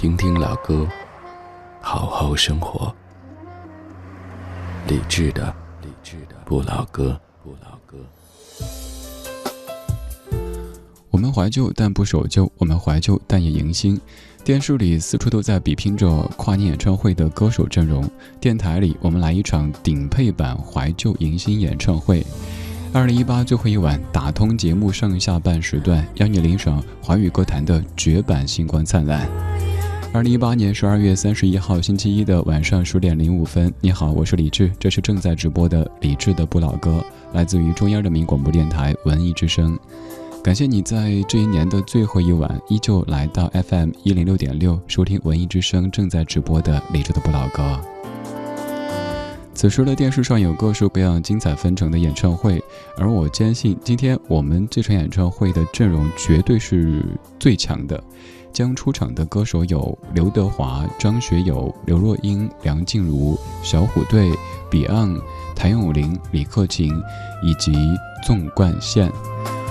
听听老歌，好好生活。理智的，理智的不老歌，不老歌。我们怀旧，但不守旧；我们怀旧，但也迎新。电视里四处都在比拼着跨年演唱会的歌手阵容，电台里我们来一场顶配版怀旧迎新演唱会。二零一八最后一晚，打通节目上下半时段，邀你领赏华语歌坛的绝版星光灿烂。二零一八年十二月三十一号星期一的晚上十点零五分，你好，我是李志，这是正在直播的李志的不老歌，来自于中央人民广播电台文艺之声。感谢你在这一年的最后一晚，依旧来到 FM 一零六点六，收听文艺之声正在直播的李志的不老歌。此时的电视上有各式各样精彩纷呈的演唱会，而我坚信，今天我们这场演唱会的阵容绝对是最强的。将出场的歌手有刘德华、张学友、刘若英、梁静茹、小虎队、Beyond、谭咏麟、李克勤以及纵贯线。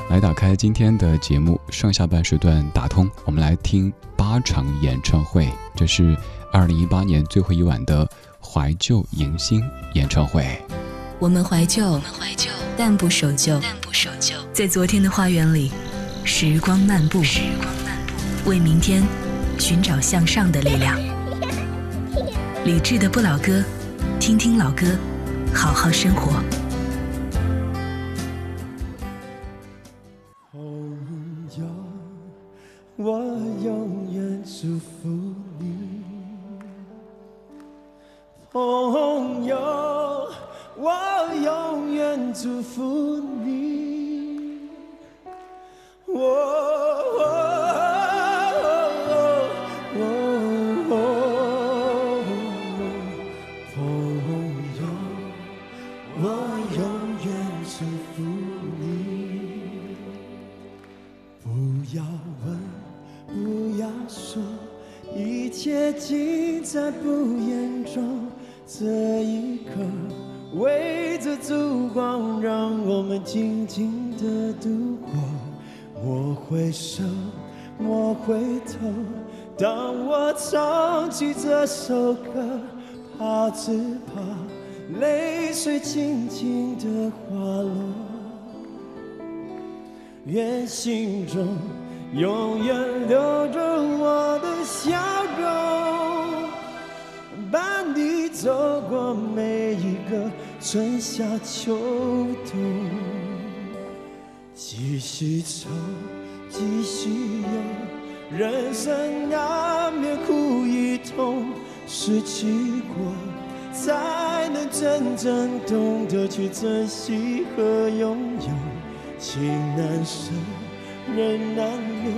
来打开今天的节目，上下半时段打通，我们来听八场演唱会。这是二零一八年最后一晚的怀旧迎新演唱会。我们怀旧，我们怀旧，但不守旧，但不守旧。在昨天的花园里，时光漫步，时光漫步，为明天寻找向上的力量。理智的不老歌，听听老歌，好好生活。我永远祝福你，朋友。我永远祝福你，我。尽在不言中，这一刻围着烛光，让我们静静的度过。我回首，我回头，当我唱起这首歌，怕只怕泪水轻轻的滑落，愿心中。永远留着我的笑容，伴你走过每一个春夏秋冬。继续走，继续游，人生难免苦与痛，失去过，才能真正懂得去珍惜和拥有。情难舍。人难留，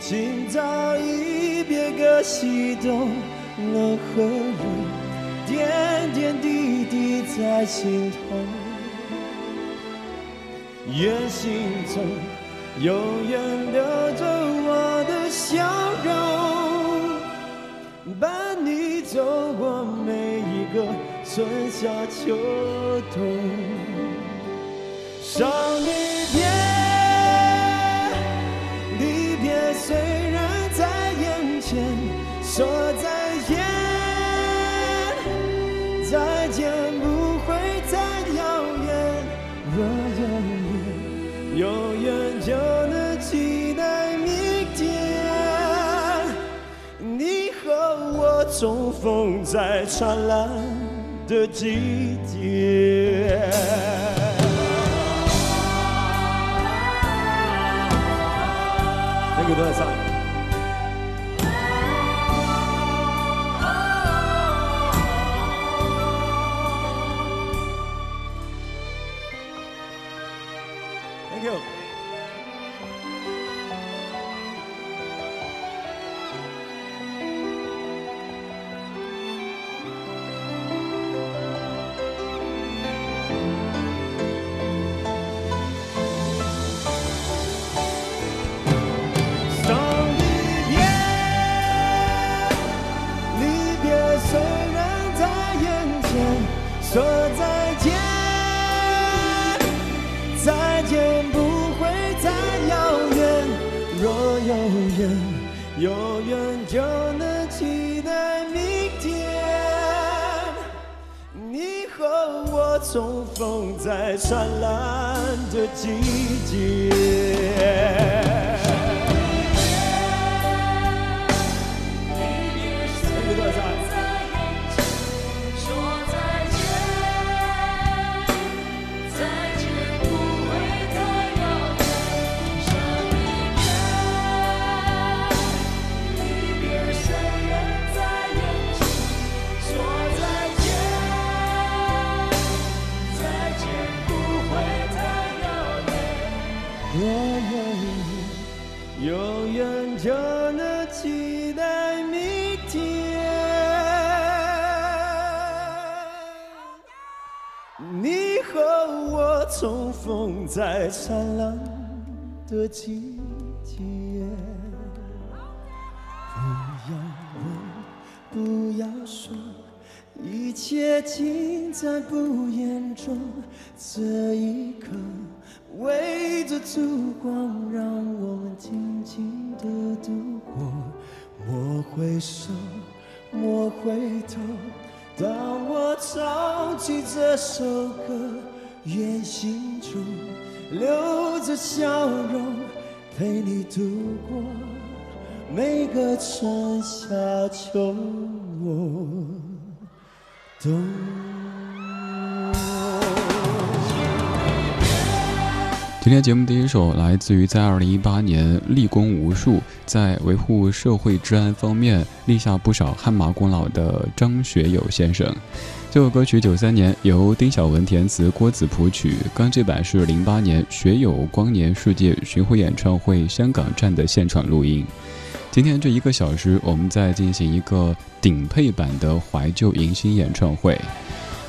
今朝一别各西东，冷和热，点点滴滴在心头。愿心中永远留着我的笑容，伴你走过每一个春夏秋冬。少离别。重逢在灿烂的季节。这个都在重逢在灿烂的季节，不要问，不要说，一切尽在不言中。这一刻，围着烛光，让我们静静的度过。莫回首，莫回头，当我唱起这首歌。愿心中留着笑容，陪你度过每个春夏秋冬。今天节目第一首来自于在二零一八年立功无数，在维护社会治安方面立下不少汗马功劳的张学友先生。这首歌曲九三年由丁晓文填词，郭子谱曲。刚这版是零八年学友光年世界巡回演唱会香港站的现场录音。今天这一个小时，我们在进行一个顶配版的怀旧迎新演唱会。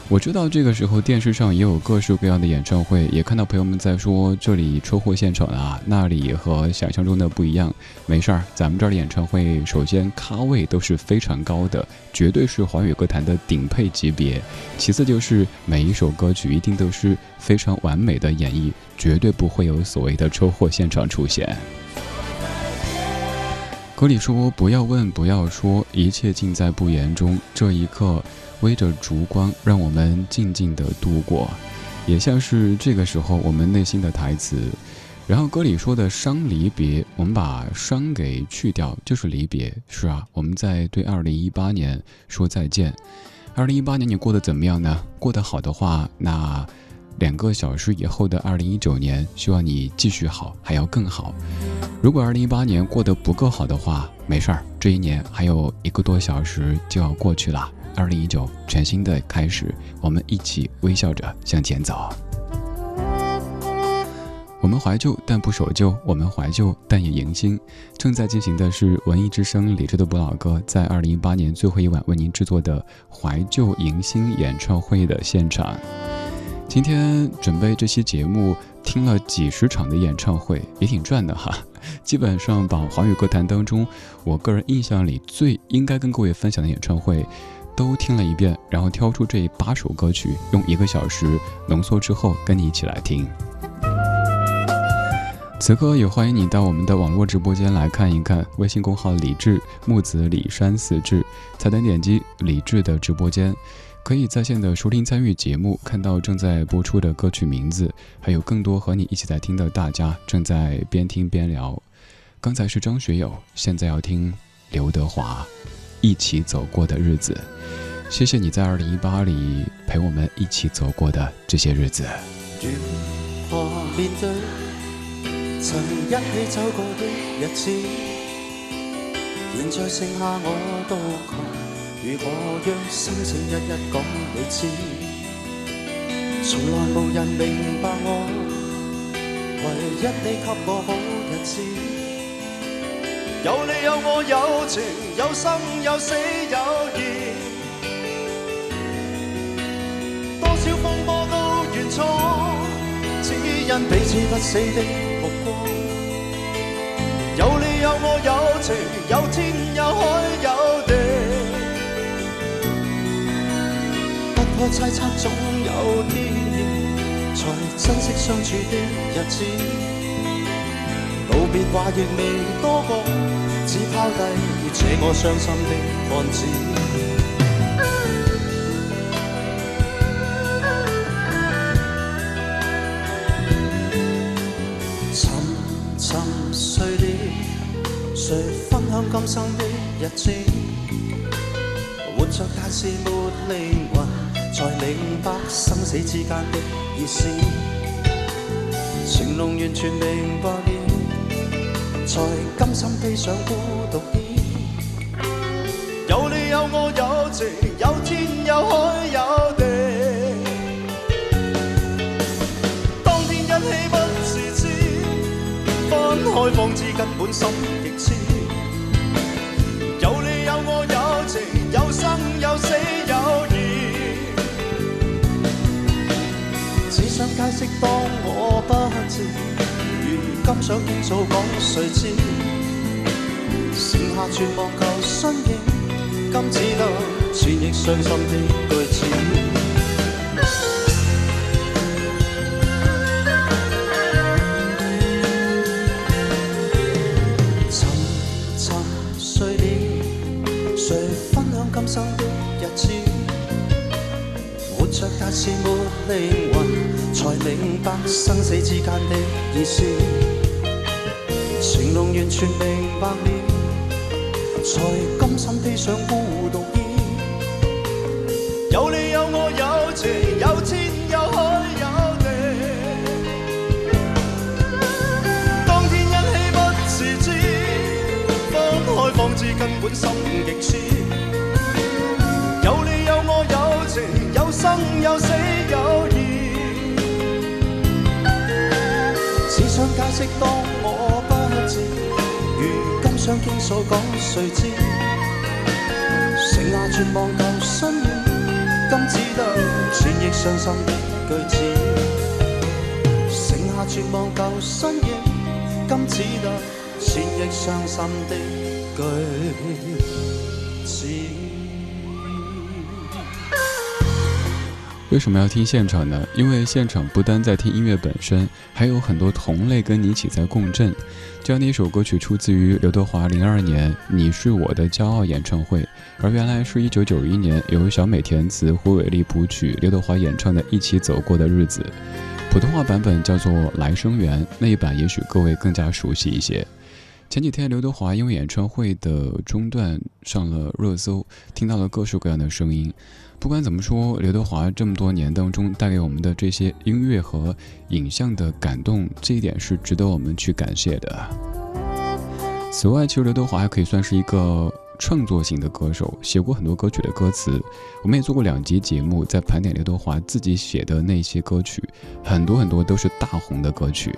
我知道这个时候电视上也有各式各样的演唱会，也看到朋友们在说这里车祸现场啊，那里和想象中的不一样。没事儿，咱们这儿的演唱会首先咖位都是非常高的，绝对是华语歌坛的顶配级别。其次就是每一首歌曲一定都是非常完美的演绎，绝对不会有所谓的车祸现场出现。歌里说：“不要问，不要说，一切尽在不言中。”这一刻。微着烛光，让我们静静的度过，也像是这个时候我们内心的台词。然后歌里说的伤离别，我们把伤给去掉，就是离别。是啊，我们在对二零一八年说再见。二零一八年你过得怎么样呢？过得好的话，那两个小时以后的二零一九年，希望你继续好，还要更好。如果二零一八年过得不够好的话，没事儿，这一年还有一个多小时就要过去了。二零一九，全新的开始，我们一起微笑着向前走。我们怀旧，但不守旧；我们怀旧，但也迎新。正在进行的是文艺之声李志的不老歌，在二零一八年最后一晚为您制作的怀旧迎新演唱会的现场。今天准备这期节目，听了几十场的演唱会，也挺赚的哈。基本上把华语歌坛当中，我个人印象里最应该跟各位分享的演唱会。都听了一遍，然后挑出这八首歌曲，用一个小时浓缩之后，跟你一起来听。此刻也欢迎你到我们的网络直播间来看一看，微信公号李志木子李山四志，菜单点击李志的直播间，可以在线的收听参与节目，看到正在播出的歌曲名字，还有更多和你一起在听的大家正在边听边聊。刚才是张学友，现在要听刘德华。一起走过的日子，谢谢你在二零一八里陪我们一起走过的这些日子。如何面对曾一起走过的日子？现在剩下我独行，如何让心情日日讲你知？从来无人明白我，唯一你给我好日子。有你有我有情有生有死有义，多少风波都完闯，只因彼此不死的目光。有你有我有情有天有海有地，不可猜测总有天，才珍惜相处的日子。道别话亦未多讲。只抛低这我伤心的汉子。沉沉睡了，谁分享今生的日子？活着但是没灵魂，才明白生死之间的意思。情浓完全明白了，才甘心飞上孤独天。有你有我有情，有天有海有地。当天一起不自知，分开方知根本心极痴。今想倾诉讲谁知？剩下绝望旧身影，今只得千亿伤心的句子。沉沉睡了，谁分享今生的日子？活着但是没灵魂，才明白生死之间的意思。完全明白了，才甘心披上孤独衣。有你有我有情，有天有海有地。当天一起不自知，分开方知根本心极痴。有你有我有情，有生有死有义。只想解释当，想倾诉讲，谁知？剩下绝望旧身影，今只得千亿伤心的句子。剩下绝望旧身影，今只得千亿伤心的句为什么要听现场呢？因为现场不单在听音乐本身，还有很多同类跟你一起在共振。这样的一首歌曲出自于刘德华零二年《你是我的骄傲》演唱会，而原来是一九九一年由小美填词、胡伟立谱曲、刘德华演唱的《一起走过的日子》。普通话版本叫做《来生缘》，那一版也许各位更加熟悉一些。前几天刘德华因为演唱会的中断上了热搜，听到了各式各样的声音。不管怎么说，刘德华这么多年当中带给我们的这些音乐和影像的感动，这一点是值得我们去感谢的。此外，其实刘德华还可以算是一个创作型的歌手，写过很多歌曲的歌词。我们也做过两集节目，在盘点刘德华自己写的那些歌曲，很多很多都是大红的歌曲。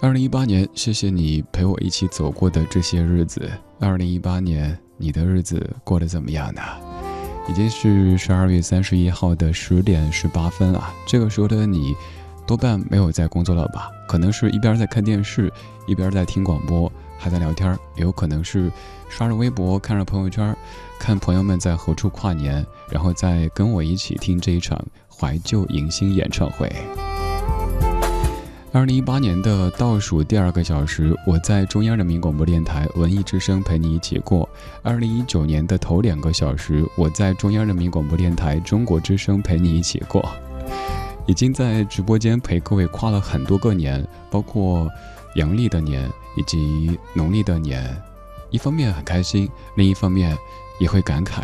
二零一八年，谢谢你陪我一起走过的这些日子。二零一八年，你的日子过得怎么样呢？已经是十二月三十一号的十点十八分了。这个时候的你，多半没有在工作了吧？可能是一边在看电视，一边在听广播，还在聊天，也有可能是刷着微博，看着朋友圈，看朋友们在何处跨年，然后再跟我一起听这一场怀旧迎新演唱会。二零一八年的倒数第二个小时，我在中央人民广播电台文艺之声陪你一起过；二零一九年的头两个小时，我在中央人民广播电台中国之声陪你一起过。已经在直播间陪各位跨了很多个年，包括阳历的年以及农历的年。一方面很开心，另一方面也会感慨：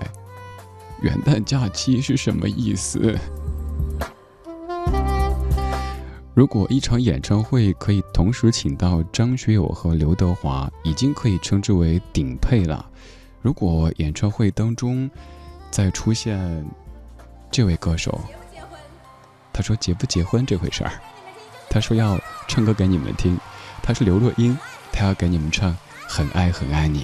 元旦假期是什么意思？如果一场演唱会可以同时请到张学友和刘德华，已经可以称之为顶配了。如果演唱会当中再出现这位歌手，他说结不结婚这回事儿，他说要唱歌给你们听，他是刘若英，他要给你们唱《很爱很爱你》。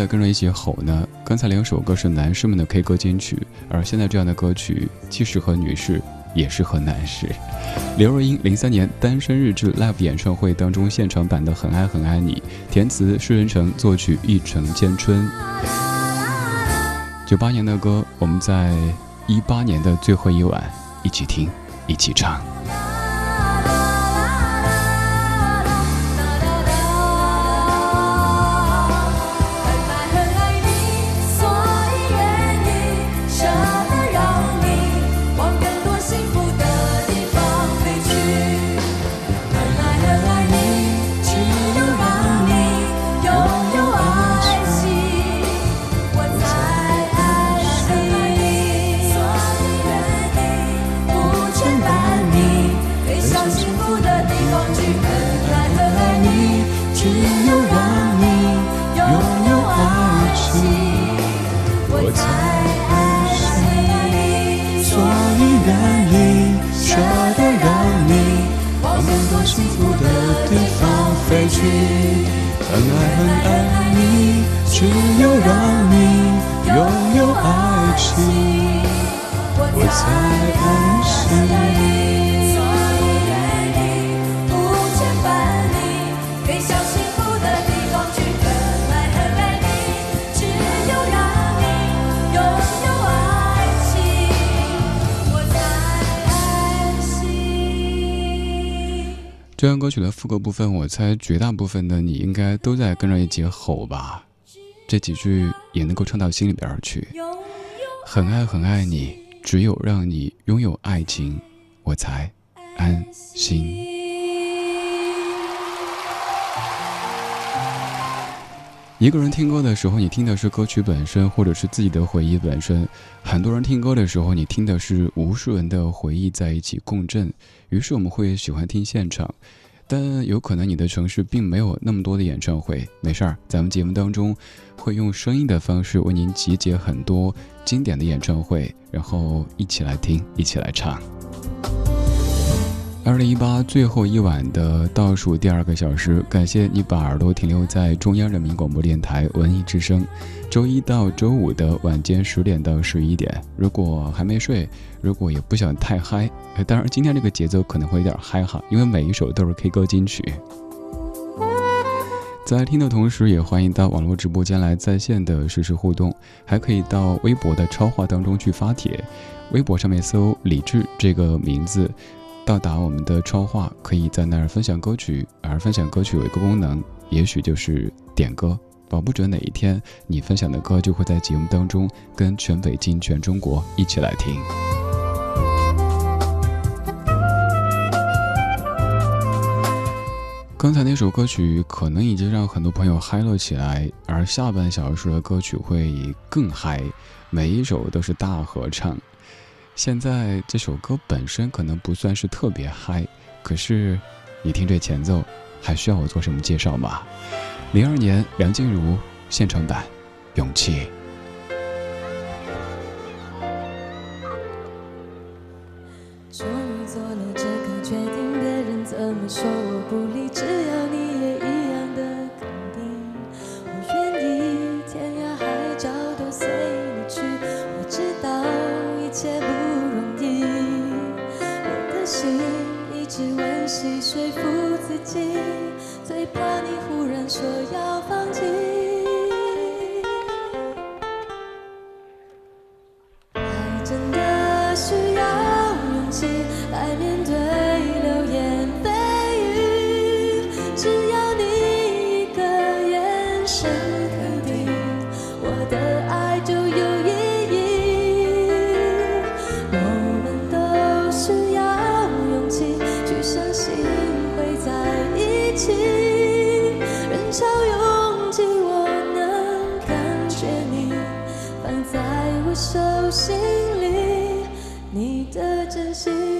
在跟着一起吼呢。刚才两首歌是男士们的 K 歌金曲，而现在这样的歌曲既适合女士，也适合男士。刘若英零三年《单身日志》Live 演唱会当中现场版的《很爱很爱你》，填词施人成，作曲一城千春。九八年的歌，我们在一八年的最后一晚一起听，一起唱。这段歌曲的副歌部分，我猜绝大部分的你应该都在跟着一起吼吧，这几句也能够唱到心里边去。很爱很爱你，只有让你拥有爱情，我才安心。一个人听歌的时候，你听的是歌曲本身，或者是自己的回忆本身。很多人听歌的时候，你听的是无数人的回忆在一起共振。于是我们会喜欢听现场，但有可能你的城市并没有那么多的演唱会。没事儿，咱们节目当中会用声音的方式为您集结很多经典的演唱会，然后一起来听，一起来唱。二零一八最后一晚的倒数第二个小时，感谢你把耳朵停留在中央人民广播电台文艺之声。周一到周五的晚间十点到十一点，如果还没睡，如果也不想太嗨，当然今天这个节奏可能会有点嗨哈，因为每一首都是 K 歌金曲。在听的同时，也欢迎到网络直播间来在线的实时互动，还可以到微博的超话当中去发帖，微博上面搜“李志”这个名字。到达我们的超话，可以在那儿分享歌曲。而分享歌曲有一个功能，也许就是点歌。保不准哪一天你分享的歌就会在节目当中跟全北京、全中国一起来听。刚才那首歌曲可能已经让很多朋友嗨了起来，而下半小时的歌曲会更嗨，每一首都是大合唱。现在这首歌本身可能不算是特别嗨，可是你听这前奏，还需要我做什么介绍吗？零二年梁静茹现场版《勇气》。心里你的真心。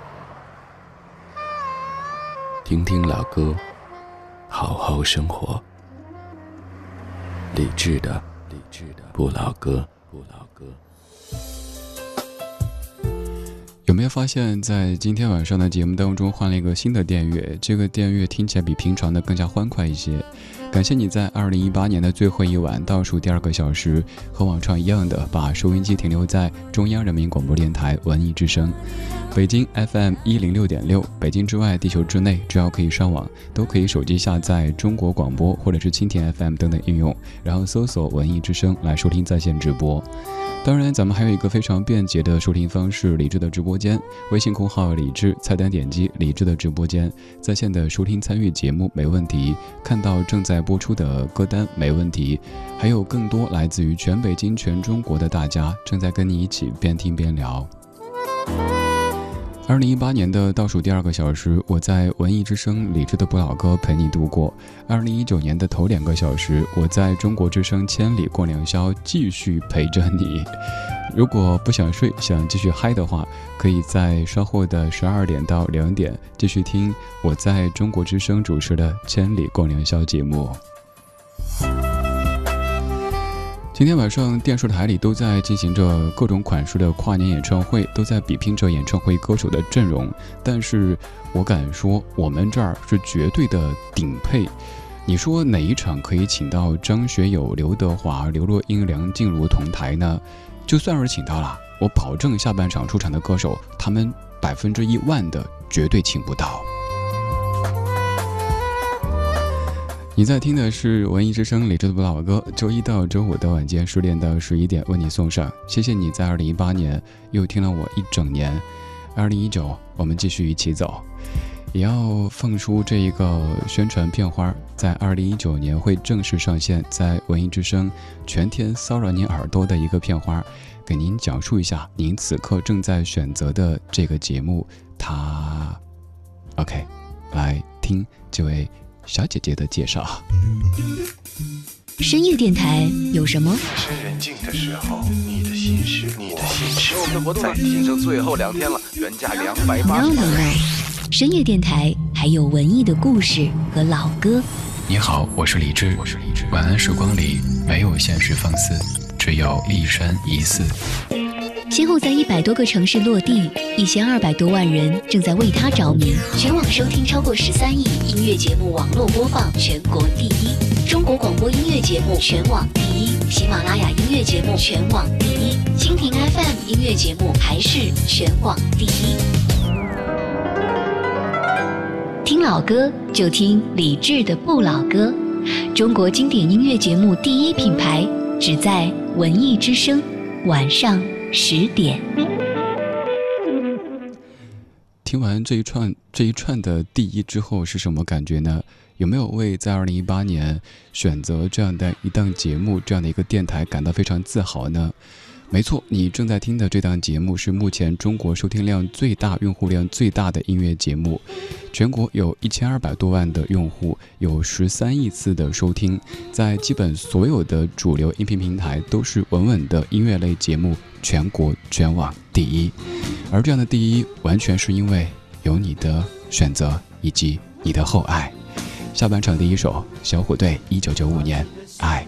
听听老歌，好好生活。理智的，理智的不老歌，不老歌。有没有发现，在今天晚上的节目当中换了一个新的电乐？这个电乐听起来比平常的更加欢快一些。感谢你在二零一八年的最后一晚倒数第二个小时，和往常一样的把收音机停留在中央人民广播电台文艺之声，北京 FM 一零六点六。北京之外，地球之内，只要可以上网，都可以手机下载中国广播或者是蜻蜓 FM 等等应用，然后搜索文艺之声来收听在线直播。当然，咱们还有一个非常便捷的收听方式——李智的直播间。微信公号“李智”，菜单点击“李智的直播间”，在线的收听参与节目没问题，看到正在播出的歌单没问题，还有更多来自于全北京、全中国的大家正在跟你一起边听边聊。二零一八年的倒数第二个小时，我在文艺之声李智的不老歌陪你度过。二零一九年的头两个小时，我在中国之声千里共良宵继续陪着你。如果不想睡，想继续嗨的话，可以在稍后的十二点到两点继续听我在中国之声主持的千里共良宵节目。今天晚上电视台里都在进行着各种款式的跨年演唱会，都在比拼着演唱会歌手的阵容。但是我敢说，我们这儿是绝对的顶配。你说哪一场可以请到张学友、刘德华、刘若英、梁静茹同台呢？就算是请到了，我保证下半场出场的歌手，他们百分之一万的绝对请不到。你在听的是文艺之声李志的老歌，周一到周五的晚间十点到十一点为你送上。谢谢你在二零一八年又听了我一整年，二零一九我们继续一起走，也要放出这一个宣传片花，在二零一九年会正式上线在文艺之声，全天骚扰您耳朵的一个片花，给您讲述一下您此刻正在选择的这个节目，它，OK，来听这位。小姐姐的介绍。深夜电台有什么？夜深人静的时候，你的心事，你的心事。我们的活动在仅剩最后两天了，原价两百八。No no，深夜电台还有文艺的故事和老歌。你好，我是李志。我是李志。晚安时光里没有现实放肆，只有一生一世。先后在一百多个城市落地，一千二百多万人正在为他着迷。全网收听超过十三亿，音乐节目网络播放全国第一，中国广播音乐节目全网第一，喜马拉雅音乐节目全网第一，蜻蜓 FM 音乐节目还是全网第一。听老歌就听李志的不老歌，中国经典音乐节目第一品牌，只在文艺之声，晚上。十点，听完这一串这一串的第一之后是什么感觉呢？有没有为在二零一八年选择这样的一档节目、这样的一个电台感到非常自豪呢？没错，你正在听的这档节目是目前中国收听量最大、用户量最大的音乐节目，全国有一千二百多万的用户，有十三亿次的收听，在基本所有的主流音频平台都是稳稳的音乐类节目，全国全网第一。而这样的第一，完全是因为有你的选择以及你的厚爱。下半场第一首，小虎队，一九九五年，爱。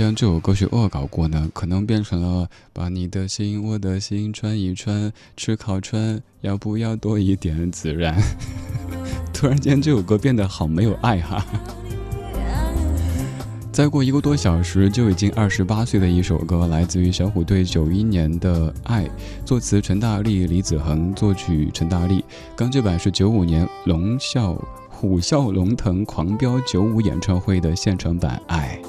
将这首歌曲恶搞过呢？可能变成了把你的心，我的心穿一穿，吃烤串，要不要多一点孜然？突然间，这首歌变得好没有爱哈。再过一个多小时，就已经二十八岁的一首歌，来自于小虎队九一年的《爱》，作词陈大力、李子恒，作曲陈大力。钢制版是九五年龙啸虎啸龙腾狂飙九五演唱会的现场版《爱》。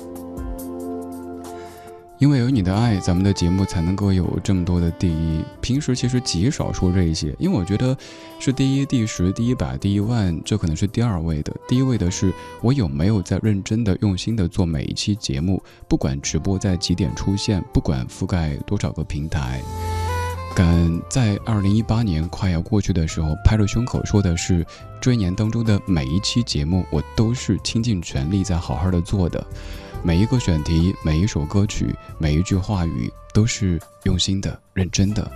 因为有你的爱，咱们的节目才能够有这么多的第一。平时其实极少说这些，因为我觉得是第一、第十、第一百、第一万，这可能是第二位的。第一位的是我有没有在认真的、用心的做每一期节目，不管直播在几点出现，不管覆盖多少个平台。敢在二零一八年快要过去的时候，拍着胸口说的是，这一年当中的每一期节目，我都是倾尽全力在好好的做的。每一个选题，每一首歌曲，每一句话语，都是用心的、认真的。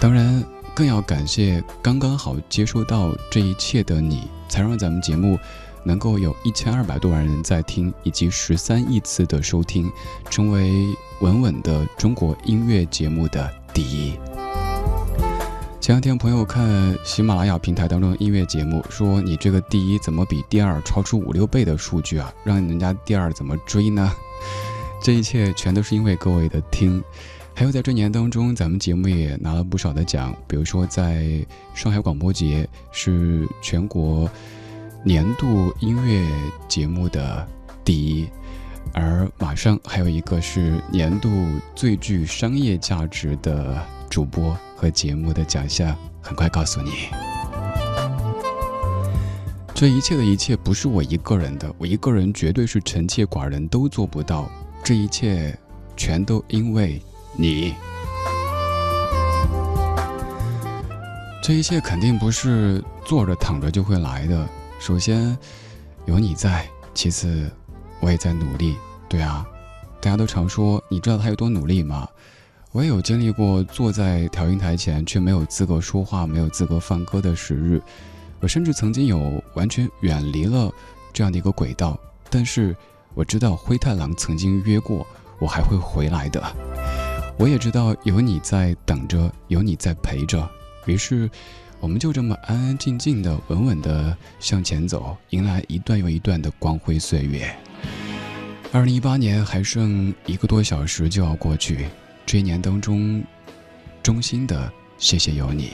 当然，更要感谢刚刚好接收到这一切的你，才让咱们节目能够有一千二百多万人在听，以及十三亿次的收听，成为稳稳的中国音乐节目的第一。前两天朋友看喜马拉雅平台当中的音乐节目，说你这个第一怎么比第二超出五六倍的数据啊？让人家第二怎么追呢？这一切全都是因为各位的听。还有在这年当中，咱们节目也拿了不少的奖，比如说在上海广播节是全国年度音乐节目的第一，而马上还有一个是年度最具商业价值的主播。和节目的奖项，很快告诉你，这一切的一切不是我一个人的，我一个人绝对是臣妾寡人都做不到，这一切全都因为你。这一切肯定不是坐着躺着就会来的，首先有你在，其次我也在努力。对啊，大家都常说，你知道他有多努力吗？我也有经历过坐在调音台前却没有资格说话、没有资格放歌的时日，我甚至曾经有完全远离了这样的一个轨道。但是我知道灰太狼曾经约过我还会回来的，我也知道有你在等着，有你在陪着。于是，我们就这么安安静静的、稳稳的向前走，迎来一段又一段的光辉岁月。二零一八年还剩一个多小时就要过去。这一年当中，衷心的谢谢有你。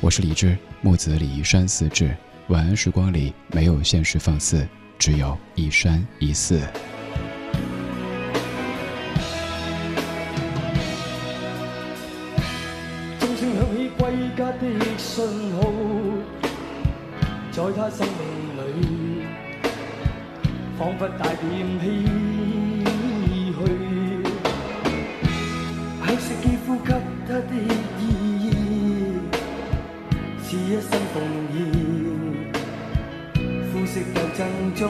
我是李志，木子李山四志。晚安时光里没有现实放肆，只有一山一寺。钟声响起归家的信号，在他生命里，仿佛带点唏肌肤给他的意义，是一生奉献，肤色斗争中，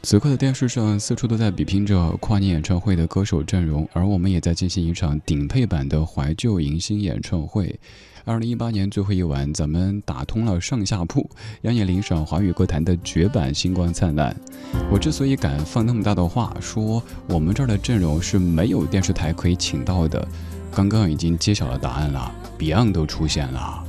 此刻的电视上四处都在比拼着跨年演唱会的歌手阵容，而我们也在进行一场顶配版的怀旧迎新演唱会。二零一八年最后一晚，咱们打通了上下铺，让你领赏华语歌坛的绝版《星光灿烂》。我之所以敢放那么大的话，说我们这儿的阵容是没有电视台可以请到的，刚刚已经揭晓了答案了，Beyond 都出现了。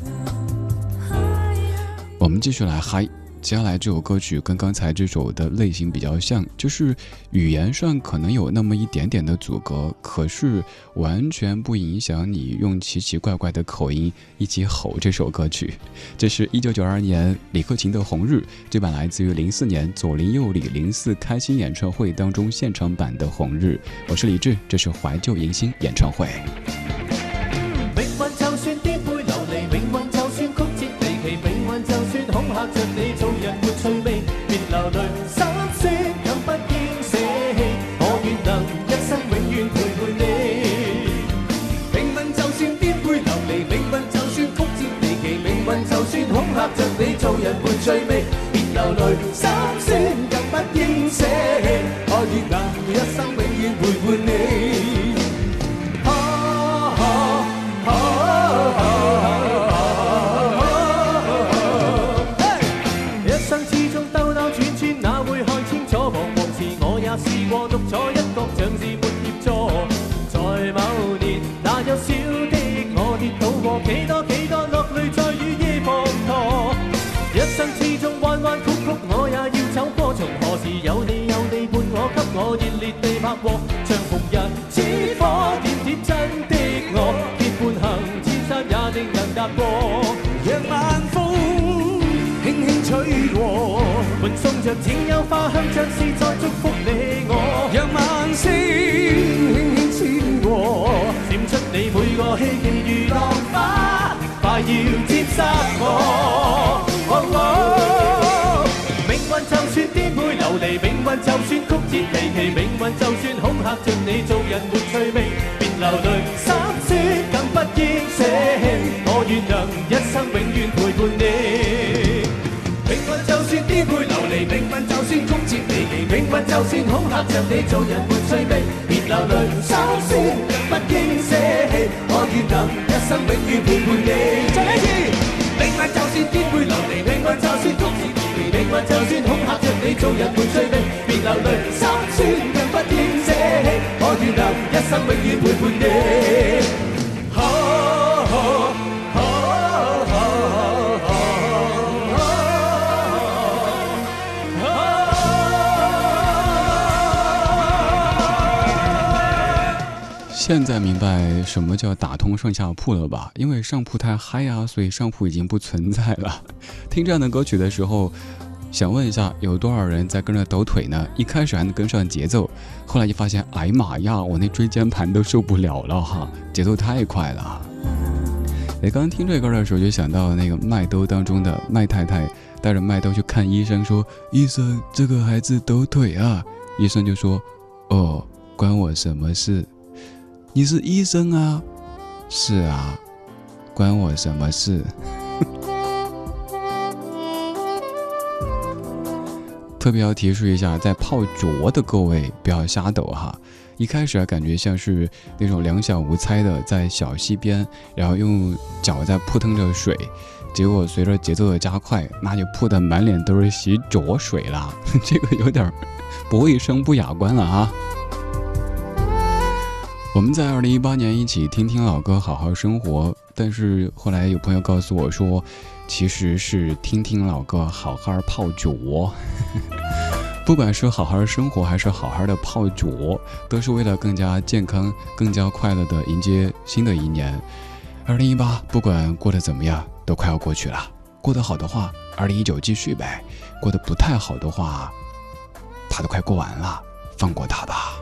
我们继续来嗨。接下来这首歌曲跟刚才这首的类型比较像，就是语言上可能有那么一点点的阻隔，可是完全不影响你用奇奇怪怪的口音一起吼这首歌曲。这是一九九二年李克勤的《红日》，这版来自于零四年左邻右里零四开心演唱会当中现场版的《红日》。我是李志，这是怀旧迎新演唱会。着你做人没趣味，别流泪，心酸更不应舍弃。拍和。像红日之火，甜甜真的我，结伴行千山也定能踏过。让晚风轻轻吹过，伴送着清幽花香，像是在祝福你我。让晚星轻轻牵过，闪出你每个希冀如浪花，快要沾湿我。命运就算流离，命运就算曲折离奇，命运就算恐吓着你，做人没趣味，别流泪心酸，更不应舍弃。我愿能一生永远陪伴你。命运就算颠沛流离，命运就算曲折离奇，命运就算恐吓着你，做人没趣味，别流泪心酸，更不应舍弃。我愿能一生永远陪伴你。再一次。命运就算颠沛流离，命运就算曲折命运就算恐吓着你，做人没趣味，别流泪心酸，更不应舍弃。我愿能一生永远陪伴你。现在明白什么叫打通上下铺了吧？因为上铺太嗨啊，所以上铺已经不存在了。听这样的歌曲的时候，想问一下，有多少人在跟着抖腿呢？一开始还能跟上节奏，后来就发现，哎妈呀，我那椎间盘都受不了了哈，节奏太快了。哎，刚听这歌的时候，就想到那个麦兜当中的麦太太带着麦兜去看医生，说：“医生，这个孩子抖腿啊。”医生就说：“哦，关我什么事？”你是医生啊？是啊，关我什么事？特别要提示一下，在泡脚的各位不要瞎抖哈！一开始啊感觉像是那种两小无猜的在小溪边，然后用脚在扑腾着水，结果随着节奏的加快，那就扑得满脸都是洗脚水了，这个有点不卫生、不雅观了啊！我们在二零一八年一起听听老歌，好好生活。但是后来有朋友告诉我说，其实是听听老歌，好好泡脚。不管是好好生活，还是好好的泡脚，都是为了更加健康、更加快乐的迎接新的一年。二零一八，不管过得怎么样，都快要过去了。过得好的话，二零一九继续呗；过得不太好的话，他都快过完了，放过他吧。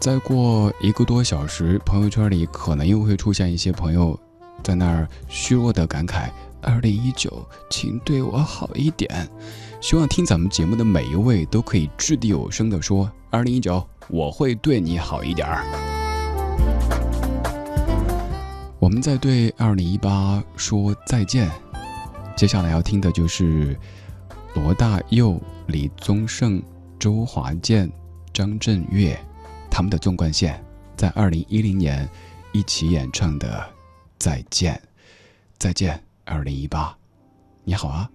再过一个多小时，朋友圈里可能又会出现一些朋友在那儿虚弱的感慨：“二零一九，请对我好一点。”希望听咱们节目的每一位都可以掷地有声地说：“二零一九，我会对你好一点儿。”我们在对二零一八说再见。接下来要听的就是罗大佑、李宗盛、周华健、张震岳。他们的纵贯线，在二零一零年一起演唱的《再见》，再见，二零一八，你好啊，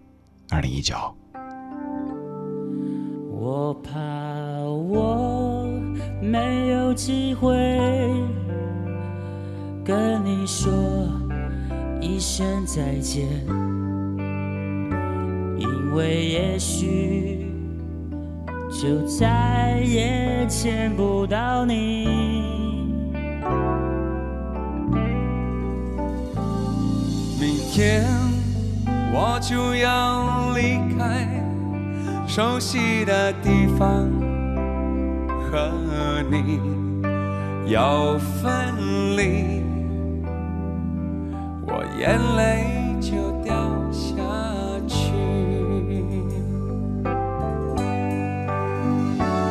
二零一九。我怕我没有机会跟你说一声再见，因为也许就再也见不到你。明天我就要离开熟悉的地方，和你要分离，我眼泪就掉下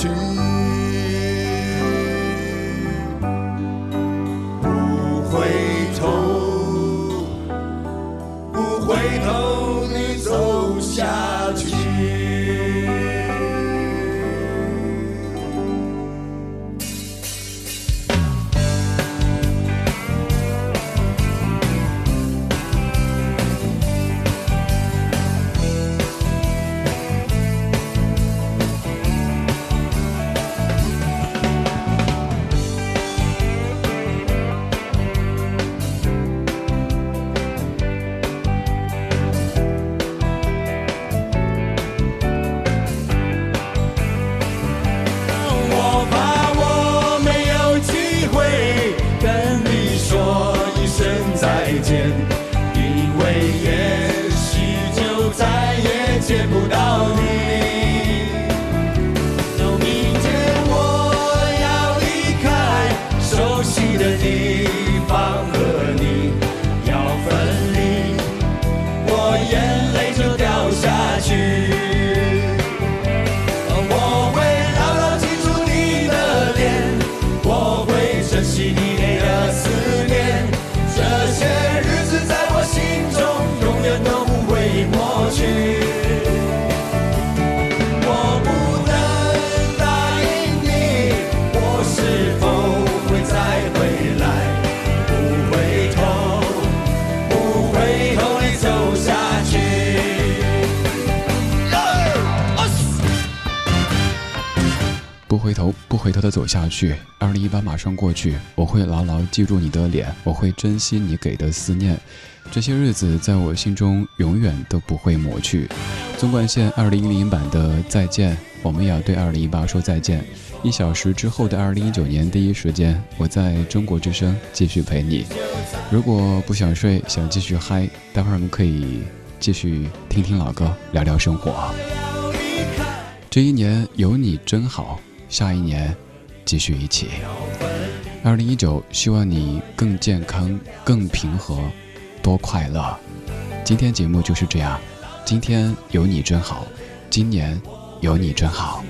下回头，的走下去。二零一八马上过去，我会牢牢记住你的脸，我会珍惜你给的思念。这些日子在我心中永远都不会抹去。纵贯线二零一零版的再见，我们也要对二零一八说再见。一小时之后的二零一九年第一时间，我在中国之声继续陪你。如果不想睡，想继续嗨，待会儿我们可以继续听听老歌，聊聊生活。这一年有你真好，下一年继续一起。二零一九，希望你更健康、更平和、多快乐。今天节目就是这样，今天有你真好，今年有你真好。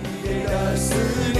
思念，这些